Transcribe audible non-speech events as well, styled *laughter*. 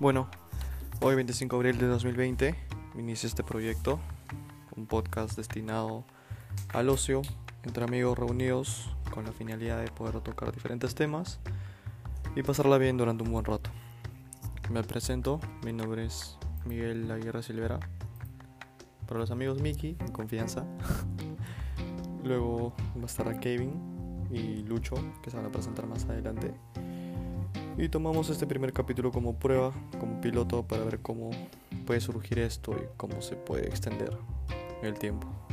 Bueno, hoy 25 de abril de 2020 inicia este proyecto, un podcast destinado al ocio entre amigos reunidos con la finalidad de poder tocar diferentes temas y pasarla bien durante un buen rato. Me presento, mi nombre es Miguel Aguirre Silvera. Para los amigos Miki, en confianza. *laughs* Luego va a estar Kevin y Lucho, que se van a presentar más adelante. Y tomamos este primer capítulo como prueba, como piloto, para ver cómo puede surgir esto y cómo se puede extender el tiempo.